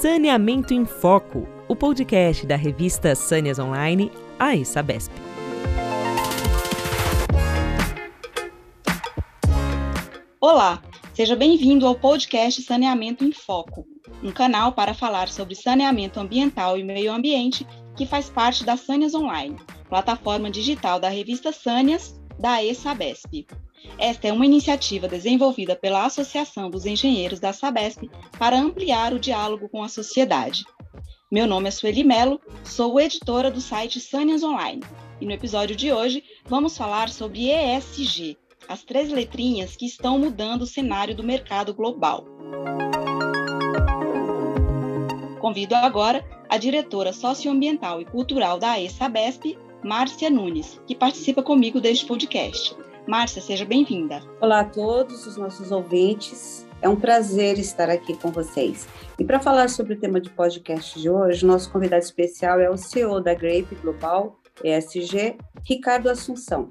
Saneamento em Foco, o podcast da revista Sâneas Online, a Sabesp. Olá, seja bem-vindo ao podcast Saneamento em Foco, um canal para falar sobre saneamento ambiental e meio ambiente que faz parte da Sâneas Online, plataforma digital da revista Sâneas da ESABESP. Esta é uma iniciativa desenvolvida pela Associação dos Engenheiros da SABESP para ampliar o diálogo com a sociedade. Meu nome é Sueli Melo, sou editora do site Sânias Online e no episódio de hoje vamos falar sobre ESG, as três letrinhas que estão mudando o cenário do mercado global. Convido agora a diretora socioambiental e cultural da ESABESP, Márcia Nunes, que participa comigo deste podcast. Márcia, seja bem-vinda. Olá a todos os nossos ouvintes. É um prazer estar aqui com vocês. E para falar sobre o tema de podcast de hoje, nosso convidado especial é o CEO da Grape Global ESG, Ricardo Assunção.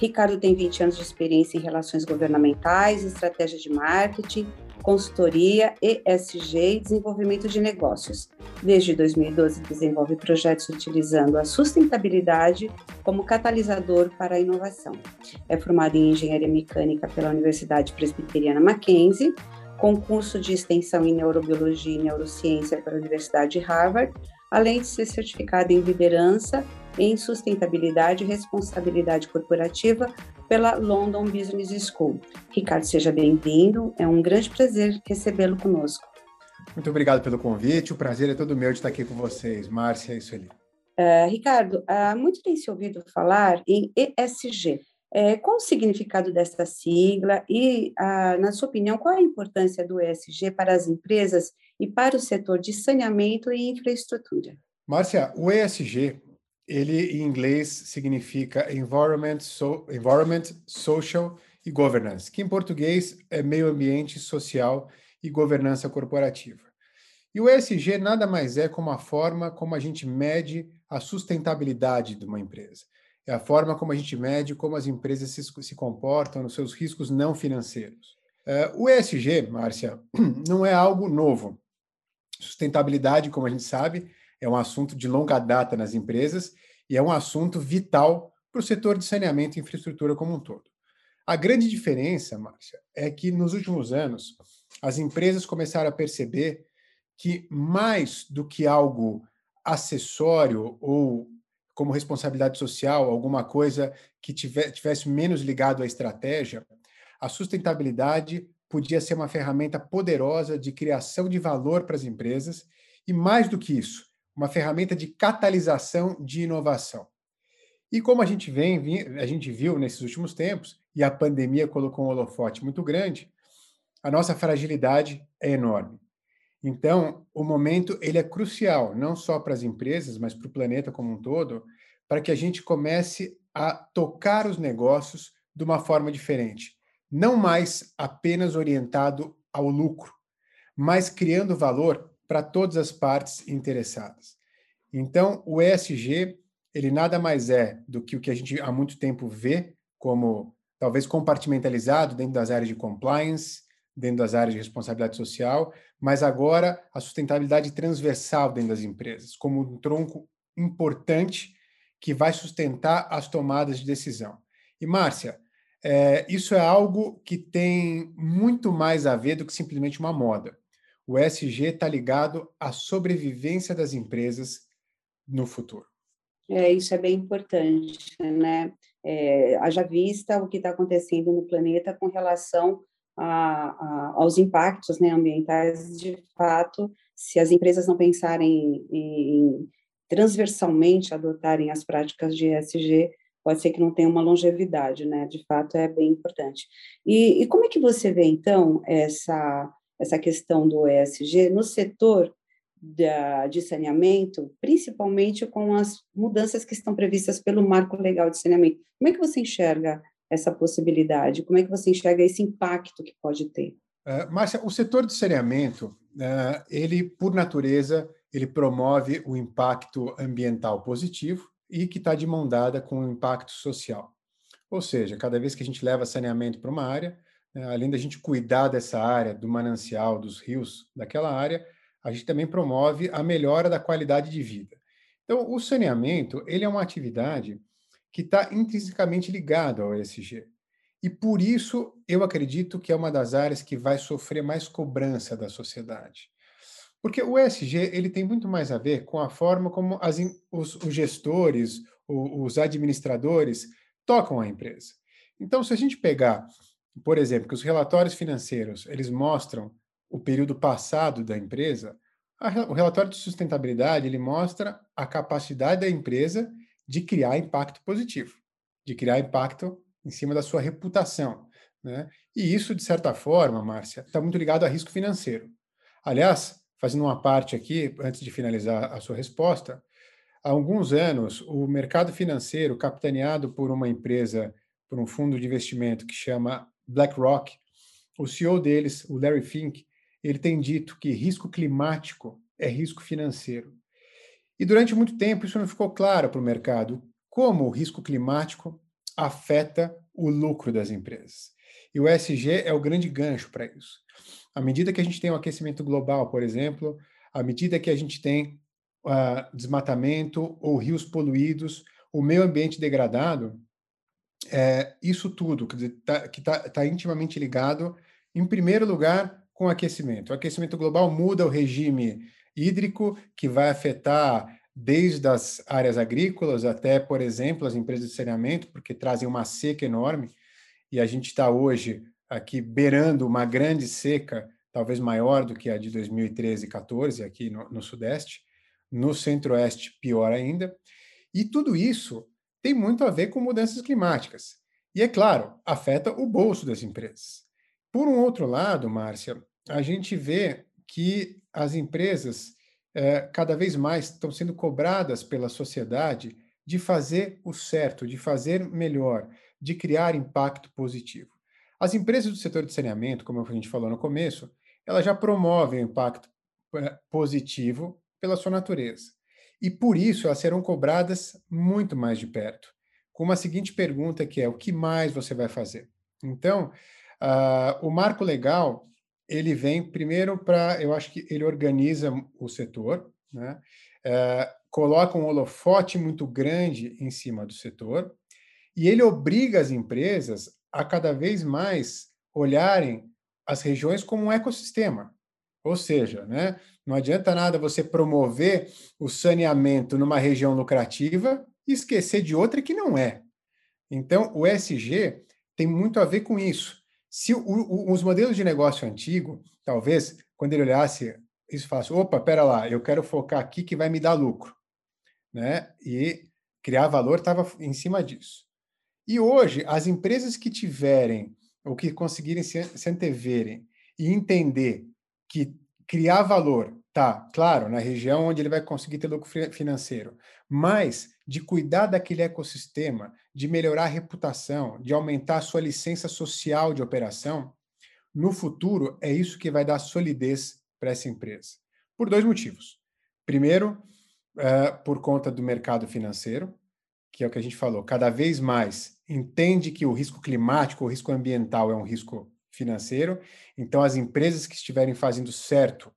Ricardo tem 20 anos de experiência em relações governamentais, estratégia de marketing, consultoria, ESG e desenvolvimento de negócios. Desde 2012, desenvolve projetos utilizando a sustentabilidade como catalisador para a inovação. É formado em engenharia mecânica pela Universidade Presbiteriana Mackenzie, com curso de extensão em neurobiologia e neurociência pela Universidade Harvard, além de ser certificado em liderança em sustentabilidade e responsabilidade corporativa pela London Business School. Ricardo, seja bem-vindo. É um grande prazer recebê-lo conosco. Muito obrigado pelo convite. O prazer é todo meu de estar aqui com vocês, Márcia e Sueli. Uh, Ricardo, uh, muito tem se ouvido falar em ESG. Uh, qual o significado dessa sigla e, na sua opinião, qual a importância do ESG para as empresas e para o setor de saneamento e infraestrutura? Márcia, o ESG ele em inglês significa Environment, so, Environment, Social e Governance, que em português é meio ambiente, social e governança corporativa. E o ESG nada mais é como a forma como a gente mede a sustentabilidade de uma empresa. É a forma como a gente mede como as empresas se, se comportam nos seus riscos não financeiros. Uh, o ESG, Márcia, não é algo novo. Sustentabilidade, como a gente sabe, é um assunto de longa data nas empresas e é um assunto vital para o setor de saneamento e infraestrutura como um todo. A grande diferença, Márcia, é que nos últimos anos as empresas começaram a perceber que mais do que algo acessório ou como responsabilidade social, alguma coisa que tivesse menos ligado à estratégia, a sustentabilidade podia ser uma ferramenta poderosa de criação de valor para as empresas e mais do que isso, uma ferramenta de catalisação de inovação. E como a gente vem, a gente viu nesses últimos tempos, e a pandemia colocou um holofote muito grande, a nossa fragilidade é enorme. Então, o momento ele é crucial, não só para as empresas, mas para o planeta como um todo, para que a gente comece a tocar os negócios de uma forma diferente, não mais apenas orientado ao lucro, mas criando valor para todas as partes interessadas. Então, o ESG, ele nada mais é do que o que a gente há muito tempo vê como talvez compartimentalizado dentro das áreas de compliance, dentro das áreas de responsabilidade social, mas agora a sustentabilidade transversal dentro das empresas, como um tronco importante que vai sustentar as tomadas de decisão. E, Márcia, é, isso é algo que tem muito mais a ver do que simplesmente uma moda. O ESG está ligado à sobrevivência das empresas no futuro. É, isso é bem importante, né? É, haja vista o que está acontecendo no planeta com relação a, a, aos impactos né, ambientais, de fato, se as empresas não pensarem em, em transversalmente adotarem as práticas de ESG, pode ser que não tenha uma longevidade, né? De fato, é bem importante. E, e como é que você vê, então, essa, essa questão do ESG no setor da, de saneamento, principalmente com as mudanças que estão previstas pelo marco legal de saneamento. Como é que você enxerga essa possibilidade? Como é que você enxerga esse impacto que pode ter? Uh, Márcia, o setor de saneamento, uh, ele, por natureza, ele promove o impacto ambiental positivo e que está de mão dada com o impacto social. Ou seja, cada vez que a gente leva saneamento para uma área, além da gente cuidar dessa área, do manancial, dos rios daquela área, a gente também promove a melhora da qualidade de vida. Então, o saneamento, ele é uma atividade que está intrinsecamente ligado ao ESG. E por isso eu acredito que é uma das áreas que vai sofrer mais cobrança da sociedade. Porque o ESG ele tem muito mais a ver com a forma como as, os, os gestores, os, os administradores tocam a empresa. Então, se a gente pegar, por exemplo, que os relatórios financeiros eles mostram o período passado da empresa, a, o relatório de sustentabilidade ele mostra a capacidade da empresa de criar impacto positivo, de criar impacto em cima da sua reputação. Né? E isso, de certa forma, Márcia, está muito ligado a risco financeiro. Aliás, fazendo uma parte aqui, antes de finalizar a sua resposta, há alguns anos, o mercado financeiro, capitaneado por uma empresa, por um fundo de investimento que chama BlackRock, o CEO deles, o Larry Fink, ele tem dito que risco climático é risco financeiro. E durante muito tempo isso não ficou claro para o mercado como o risco climático afeta o lucro das empresas. E o ESG é o grande gancho para isso. À medida que a gente tem o um aquecimento global, por exemplo, à medida que a gente tem uh, desmatamento ou rios poluídos, o meio ambiente degradado, é, isso tudo que está tá, tá intimamente ligado, em primeiro lugar, com o aquecimento. O aquecimento global muda o regime hídrico, que vai afetar desde as áreas agrícolas até, por exemplo, as empresas de saneamento, porque trazem uma seca enorme, e a gente está hoje aqui beirando uma grande seca, talvez maior do que a de 2013 e 14 aqui no, no Sudeste, no Centro-Oeste pior ainda, e tudo isso tem muito a ver com mudanças climáticas. E, é claro, afeta o bolso das empresas. Por um outro lado, Márcia, a gente vê que as empresas é, cada vez mais estão sendo cobradas pela sociedade de fazer o certo, de fazer melhor, de criar impacto positivo. As empresas do setor de saneamento, como a gente falou no começo, elas já promovem o impacto é, positivo pela sua natureza. E por isso elas serão cobradas muito mais de perto, com uma seguinte pergunta que é: o que mais você vai fazer? Então, uh, o marco legal ele vem primeiro para, eu acho que ele organiza o setor, né? É, coloca um holofote muito grande em cima do setor e ele obriga as empresas a cada vez mais olharem as regiões como um ecossistema. Ou seja, né, não adianta nada você promover o saneamento numa região lucrativa e esquecer de outra que não é. Então, o SG tem muito a ver com isso. Se o, o, os modelos de negócio antigo, talvez, quando ele olhasse isso falasse, opa, pera lá, eu quero focar aqui que vai me dar lucro, né? E criar valor estava em cima disso. E hoje, as empresas que tiverem ou que conseguirem se, se anteverem e entender que criar valor tá, claro, na região onde ele vai conseguir ter lucro financeiro, mas de cuidar daquele ecossistema, de melhorar a reputação, de aumentar a sua licença social de operação, no futuro é isso que vai dar solidez para essa empresa. Por dois motivos. Primeiro, uh, por conta do mercado financeiro, que é o que a gente falou, cada vez mais entende que o risco climático, o risco ambiental é um risco financeiro. Então, as empresas que estiverem fazendo certo,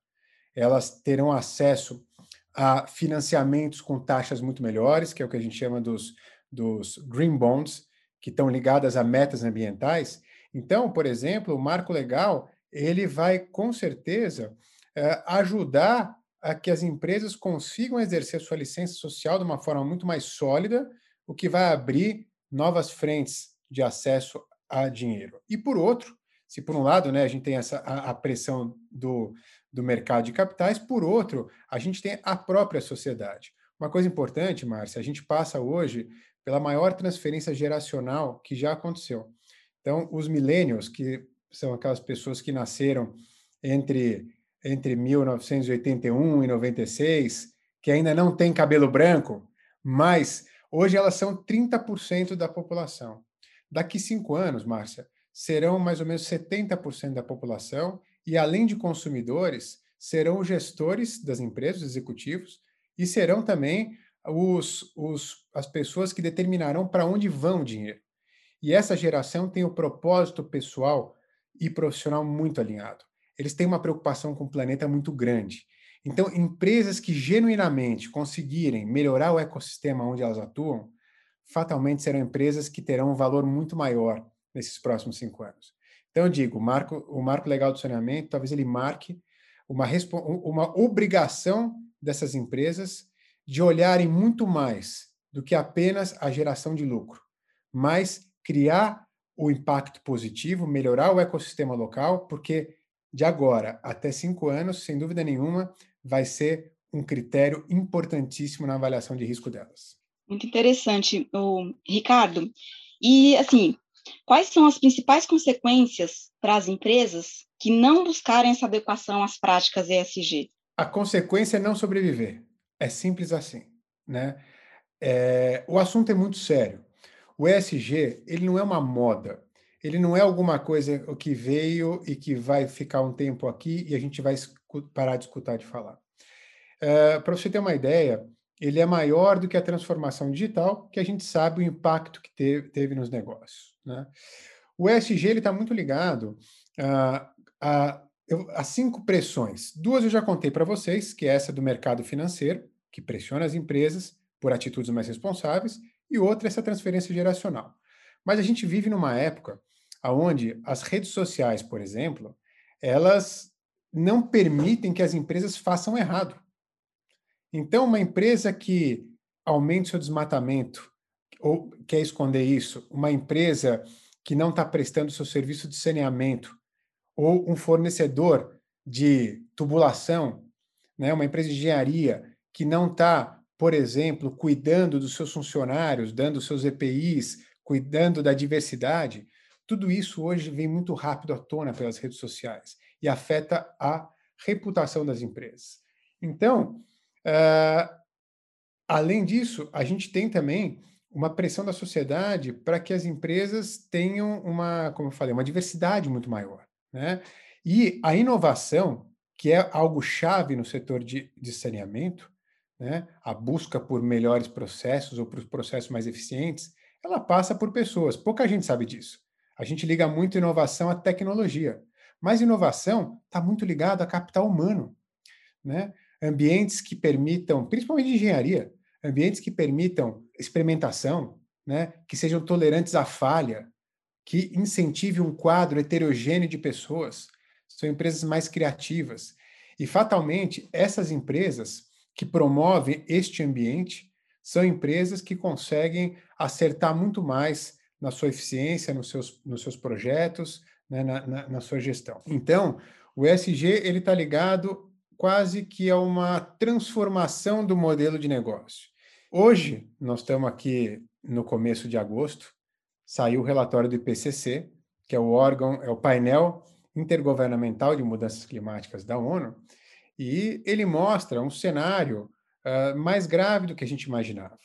elas terão acesso a financiamentos com taxas muito melhores, que é o que a gente chama dos, dos green bonds, que estão ligadas a metas ambientais. Então, por exemplo, o marco legal ele vai com certeza é, ajudar a que as empresas consigam exercer sua licença social de uma forma muito mais sólida, o que vai abrir novas frentes de acesso a dinheiro. E por outro, se por um lado né, a gente tem essa, a, a pressão do, do mercado de capitais, por outro, a gente tem a própria sociedade. Uma coisa importante, Márcia, a gente passa hoje pela maior transferência geracional que já aconteceu. Então, os millennials, que são aquelas pessoas que nasceram entre, entre 1981 e 96, que ainda não têm cabelo branco, mas hoje elas são 30% da população. Daqui cinco anos, Márcia, serão mais ou menos 70% da população e, além de consumidores, serão os gestores das empresas, os executivos, e serão também os, os, as pessoas que determinarão para onde vão o dinheiro. E essa geração tem o propósito pessoal e profissional muito alinhado. Eles têm uma preocupação com o planeta muito grande. Então, empresas que genuinamente conseguirem melhorar o ecossistema onde elas atuam, fatalmente serão empresas que terão um valor muito maior nesses próximos cinco anos. Então, eu digo, o marco, o marco legal do saneamento, talvez ele marque uma, uma obrigação dessas empresas de olharem muito mais do que apenas a geração de lucro, mas criar o impacto positivo, melhorar o ecossistema local, porque de agora até cinco anos, sem dúvida nenhuma, vai ser um critério importantíssimo na avaliação de risco delas. Muito interessante, o Ricardo. E assim, quais são as principais consequências para as empresas que não buscarem essa adequação às práticas ESG? A consequência é não sobreviver. É simples assim, né? É, o assunto é muito sério. O ESG, ele não é uma moda. Ele não é alguma coisa que veio e que vai ficar um tempo aqui e a gente vai parar de escutar de falar. É, Para você ter uma ideia, ele é maior do que a transformação digital, que a gente sabe o impacto que teve, teve nos negócios. Né? O ESG está muito ligado a, a, a cinco pressões. Duas eu já contei para vocês, que é essa do mercado financeiro, que pressiona as empresas por atitudes mais responsáveis, e outra essa transferência geracional. Mas a gente vive numa época onde as redes sociais, por exemplo, elas não permitem que as empresas façam errado. Então, uma empresa que aumente seu desmatamento ou quer esconder isso, uma empresa que não está prestando seu serviço de saneamento ou um fornecedor de tubulação, né, uma empresa de engenharia que não está, por exemplo, cuidando dos seus funcionários, dando seus EPIs, cuidando da diversidade, tudo isso hoje vem muito rápido à tona pelas redes sociais e afeta a reputação das empresas. Então, uh, além disso, a gente tem também uma pressão da sociedade para que as empresas tenham uma, como eu falei, uma diversidade muito maior. Né? E a inovação, que é algo chave no setor de, de saneamento, né? a busca por melhores processos ou por processos mais eficientes, ela passa por pessoas. Pouca gente sabe disso. A gente liga muito inovação à tecnologia, mas inovação está muito ligado a capital humano. Né? Ambientes que permitam, principalmente engenharia, ambientes que permitam experimentação, né? que sejam tolerantes à falha, que incentive um quadro heterogêneo de pessoas. São empresas mais criativas. E, fatalmente, essas empresas que promovem este ambiente são empresas que conseguem acertar muito mais na sua eficiência, nos seus, nos seus projetos, né, na, na, na, sua gestão. Então, o ESG está ligado quase que a uma transformação do modelo de negócio. Hoje, nós estamos aqui no começo de agosto, saiu o relatório do IPCC, que é o órgão, é o painel intergovernamental de mudanças climáticas da ONU, e ele mostra um cenário uh, mais grave do que a gente imaginava.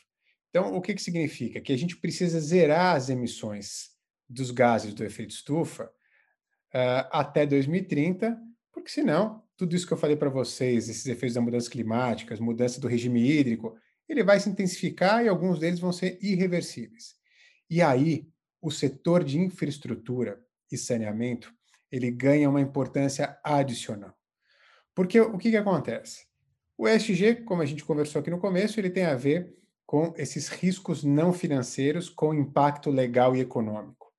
Então, o que, que significa? Que a gente precisa zerar as emissões dos gases do efeito estufa uh, até 2030, porque senão, tudo isso que eu falei para vocês, esses efeitos da mudança climática, mudança do regime hídrico, ele vai se intensificar e alguns deles vão ser irreversíveis. E aí, o setor de infraestrutura e saneamento, ele ganha uma importância adicional. Porque o que, que acontece? O ESG, como a gente conversou aqui no começo, ele tem a ver com esses riscos não financeiros com impacto legal e econômico.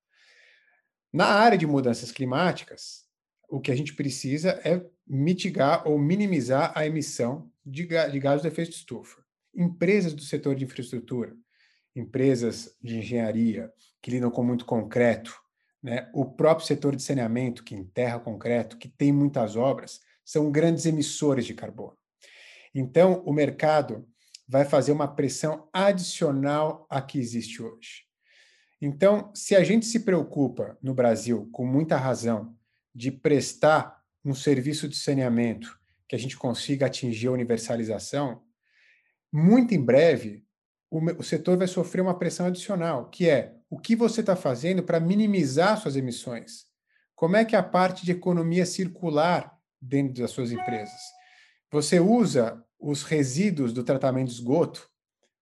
Na área de mudanças climáticas, o que a gente precisa é mitigar ou minimizar a emissão de, de gases de efeito de estufa. Empresas do setor de infraestrutura, empresas de engenharia que lidam com muito concreto, né? o próprio setor de saneamento que enterra concreto, que tem muitas obras, são grandes emissores de carbono. Então, o mercado vai fazer uma pressão adicional à que existe hoje. Então, se a gente se preocupa no Brasil, com muita razão, de prestar um serviço de saneamento que a gente consiga atingir a universalização, muito em breve o, o setor vai sofrer uma pressão adicional, que é o que você está fazendo para minimizar suas emissões? Como é que a parte de economia circular dentro das suas empresas. Você usa os resíduos do tratamento de esgoto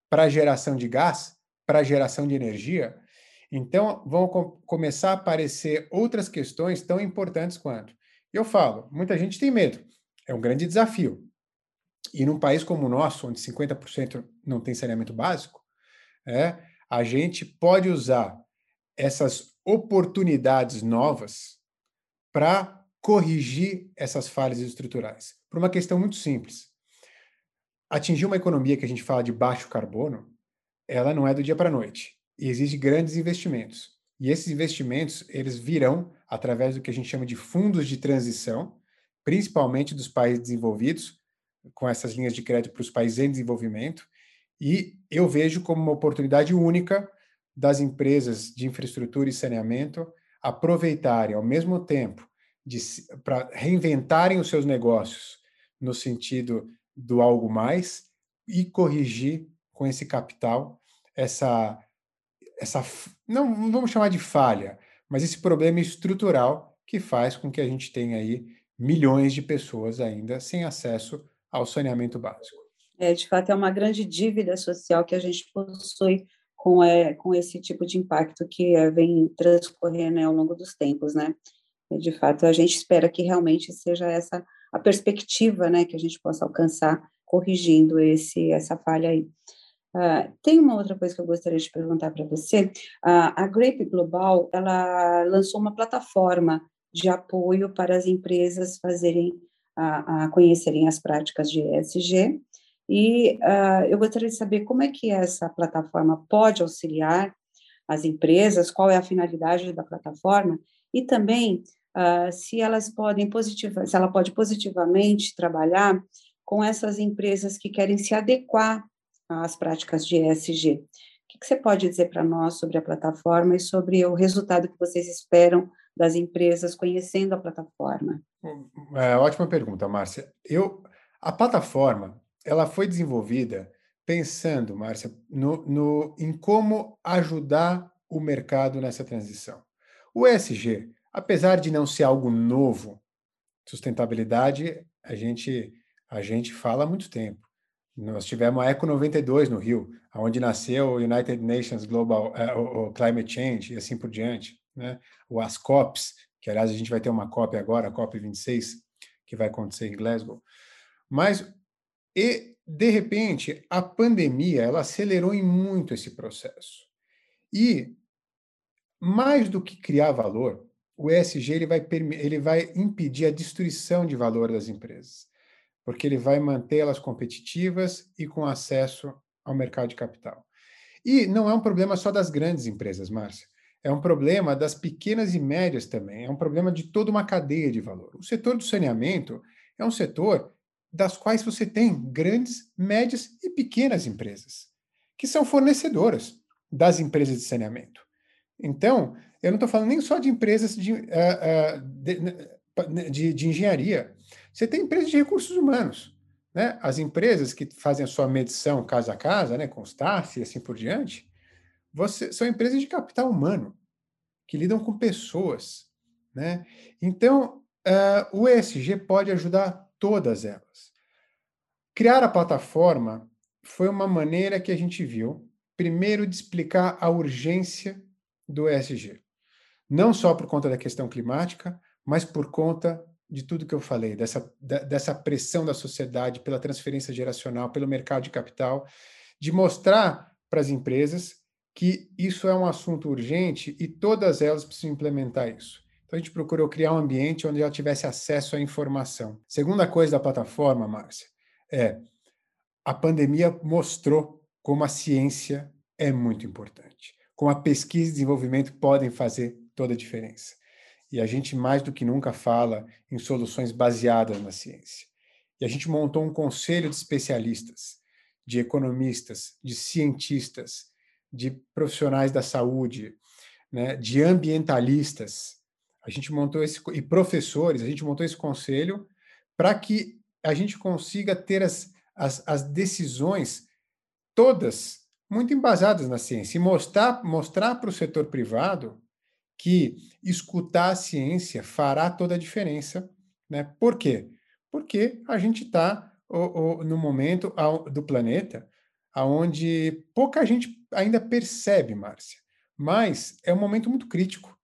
para geração de gás, para geração de energia. Então, vão com começar a aparecer outras questões tão importantes quanto. Eu falo, muita gente tem medo. É um grande desafio. E num país como o nosso, onde 50% não tem saneamento básico, é, a gente pode usar essas oportunidades novas para corrigir essas falhas estruturais. Por uma questão muito simples. Atingir uma economia que a gente fala de baixo carbono, ela não é do dia para a noite. E exige grandes investimentos. E esses investimentos, eles virão através do que a gente chama de fundos de transição, principalmente dos países desenvolvidos, com essas linhas de crédito para os países em desenvolvimento, e eu vejo como uma oportunidade única das empresas de infraestrutura e saneamento aproveitarem ao mesmo tempo para reinventarem os seus negócios no sentido do algo mais e corrigir com esse capital essa essa não vamos chamar de falha, mas esse problema estrutural que faz com que a gente tenha aí milhões de pessoas ainda sem acesso ao saneamento básico. É, de fato, é uma grande dívida social que a gente possui com, é, com esse tipo de impacto que é, vem transcorrendo né, ao longo dos tempos, né? De fato, a gente espera que realmente seja essa a perspectiva, né, que a gente possa alcançar corrigindo esse essa falha aí. Uh, tem uma outra coisa que eu gostaria de perguntar para você. Uh, a Grape Global, ela lançou uma plataforma de apoio para as empresas fazerem, a, a conhecerem as práticas de ESG, e uh, eu gostaria de saber como é que essa plataforma pode auxiliar as empresas, qual é a finalidade da plataforma, e também uh, se elas podem positiva, se ela pode positivamente trabalhar com essas empresas que querem se adequar às práticas de ESG. O que, que você pode dizer para nós sobre a plataforma e sobre o resultado que vocês esperam das empresas conhecendo a plataforma? É, ótima pergunta, Márcia. Eu, a plataforma, ela foi desenvolvida pensando, Márcia, no, no, em como ajudar o mercado nessa transição. O ESG, apesar de não ser algo novo, sustentabilidade a gente a gente fala há muito tempo. Nós tivemos a Eco 92 no Rio, onde nasceu o United Nations Global uh, o Climate Change e assim por diante, né? O ASCOPS, que aliás a gente vai ter uma COP agora, a COP 26, que vai acontecer em Glasgow. Mas e, de repente, a pandemia ela acelerou em muito esse processo. E, mais do que criar valor, o ESG ele vai, ele vai impedir a destruição de valor das empresas, porque ele vai mantê-las competitivas e com acesso ao mercado de capital. E não é um problema só das grandes empresas, Márcia. É um problema das pequenas e médias também. É um problema de toda uma cadeia de valor. O setor do saneamento é um setor das quais você tem grandes, médias e pequenas empresas, que são fornecedoras das empresas de saneamento. Então, eu não estou falando nem só de empresas de, uh, uh, de, de, de, engenharia. Você tem empresas de recursos humanos. Né? As empresas que fazem a sua medição casa a casa, né, com e assim por diante, você, são empresas de capital humano, que lidam com pessoas. Né? Então, uh, o ESG pode ajudar todas elas. Criar a plataforma foi uma maneira que a gente viu, primeiro, de explicar a urgência do ESG. Não só por conta da questão climática, mas por conta de tudo que eu falei, dessa, dessa pressão da sociedade pela transferência geracional, pelo mercado de capital, de mostrar para as empresas que isso é um assunto urgente e todas elas precisam implementar isso. Então a gente procurou criar um ambiente onde ela tivesse acesso à informação. Segunda coisa da plataforma, Márcia, é a pandemia mostrou como a ciência é muito importante, como a pesquisa e desenvolvimento podem fazer toda a diferença. E a gente mais do que nunca fala em soluções baseadas na ciência. E a gente montou um conselho de especialistas, de economistas, de cientistas, de profissionais da saúde, né, de ambientalistas, a gente montou esse e professores, a gente montou esse conselho para que a gente consiga ter as, as, as, decisões todas muito embasadas na ciência e mostrar mostrar para o setor privado que escutar a ciência fará toda a diferença, né? Por quê? Porque a gente está no momento do planeta aonde pouca gente ainda percebe, Márcia, mas é um momento muito crítico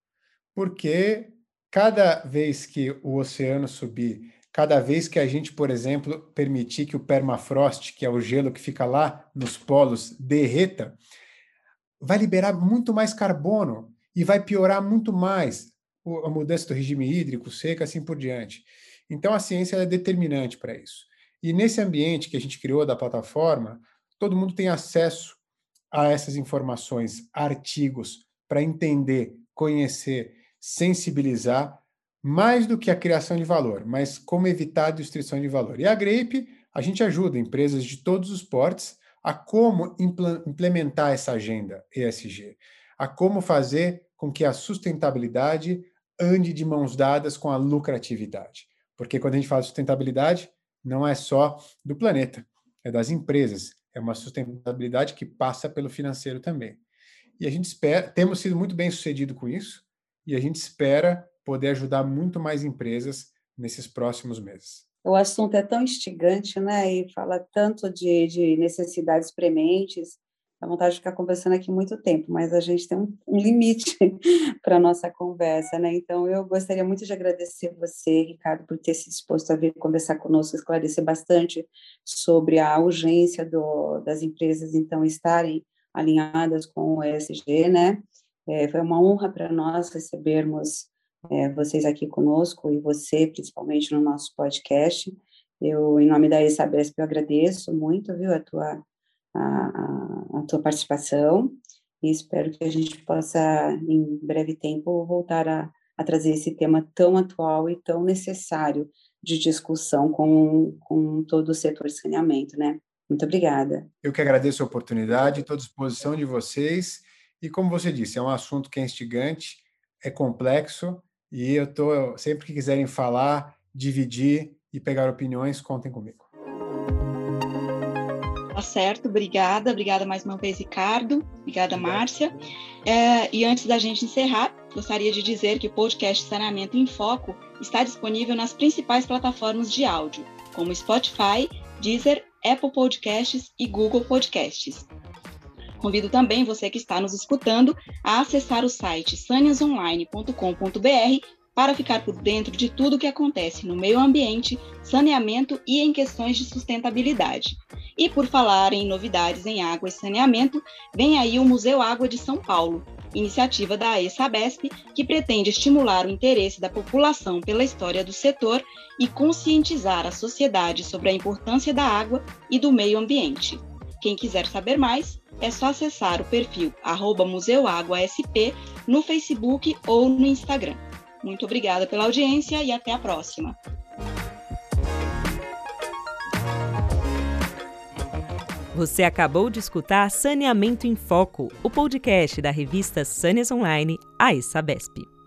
porque cada vez que o oceano subir cada vez que a gente, por exemplo, permitir que o permafrost, que é o gelo que fica lá nos polos, derreta, vai liberar muito mais carbono e vai piorar muito mais a mudança do regime hídrico, seca, assim por diante. Então, a ciência é determinante para isso. E nesse ambiente que a gente criou da plataforma, todo mundo tem acesso a essas informações, artigos, para entender, conhecer, sensibilizar, mais do que a criação de valor, mas como evitar a destruição de valor. E a Grape, a gente ajuda empresas de todos os portes a como implementar essa agenda ESG, a como fazer com que a sustentabilidade ande de mãos dadas com a lucratividade. Porque quando a gente fala de sustentabilidade, não é só do planeta, é das empresas. É uma sustentabilidade que passa pelo financeiro também. E a gente espera, temos sido muito bem sucedido com isso, e a gente espera poder ajudar muito mais empresas nesses próximos meses. O assunto é tão instigante, né? E fala tanto de, de necessidades prementes. Dá vontade de ficar conversando aqui muito tempo, mas a gente tem um, um limite para a nossa conversa, né? Então, eu gostaria muito de agradecer você, Ricardo, por ter se disposto a vir conversar conosco, esclarecer bastante sobre a urgência do, das empresas, então, estarem alinhadas com o ESG, né? É, foi uma honra para nós recebermos é, vocês aqui conosco e você, principalmente, no nosso podcast. Eu, em nome da ESABESP, eu agradeço muito, viu, a tua, a, a, tua participação e espero que a gente possa, em breve tempo, voltar a, a trazer esse tema tão atual e tão necessário de discussão com, com todo o setor de saneamento, né? Muito obrigada. Eu que agradeço a oportunidade, estou à disposição de vocês. E como você disse, é um assunto que é instigante, é complexo e eu tô sempre que quiserem falar, dividir e pegar opiniões, contem comigo. Tá certo, obrigada, obrigada mais uma vez, Ricardo, obrigada, Márcia. É, e antes da gente encerrar, gostaria de dizer que o podcast Saneamento em Foco está disponível nas principais plataformas de áudio, como Spotify, Deezer, Apple Podcasts e Google Podcasts. Convido também você que está nos escutando a acessar o site saniasonline.com.br para ficar por dentro de tudo o que acontece no meio ambiente, saneamento e em questões de sustentabilidade. E por falar em novidades em água e saneamento, vem aí o Museu Água de São Paulo, iniciativa da ESABESP que pretende estimular o interesse da população pela história do setor e conscientizar a sociedade sobre a importância da água e do meio ambiente. Quem quiser saber mais, é só acessar o perfil museuaguasp no Facebook ou no Instagram. Muito obrigada pela audiência e até a próxima. Você acabou de escutar Saneamento em Foco, o podcast da revista Sâneas Online, a Sabesp.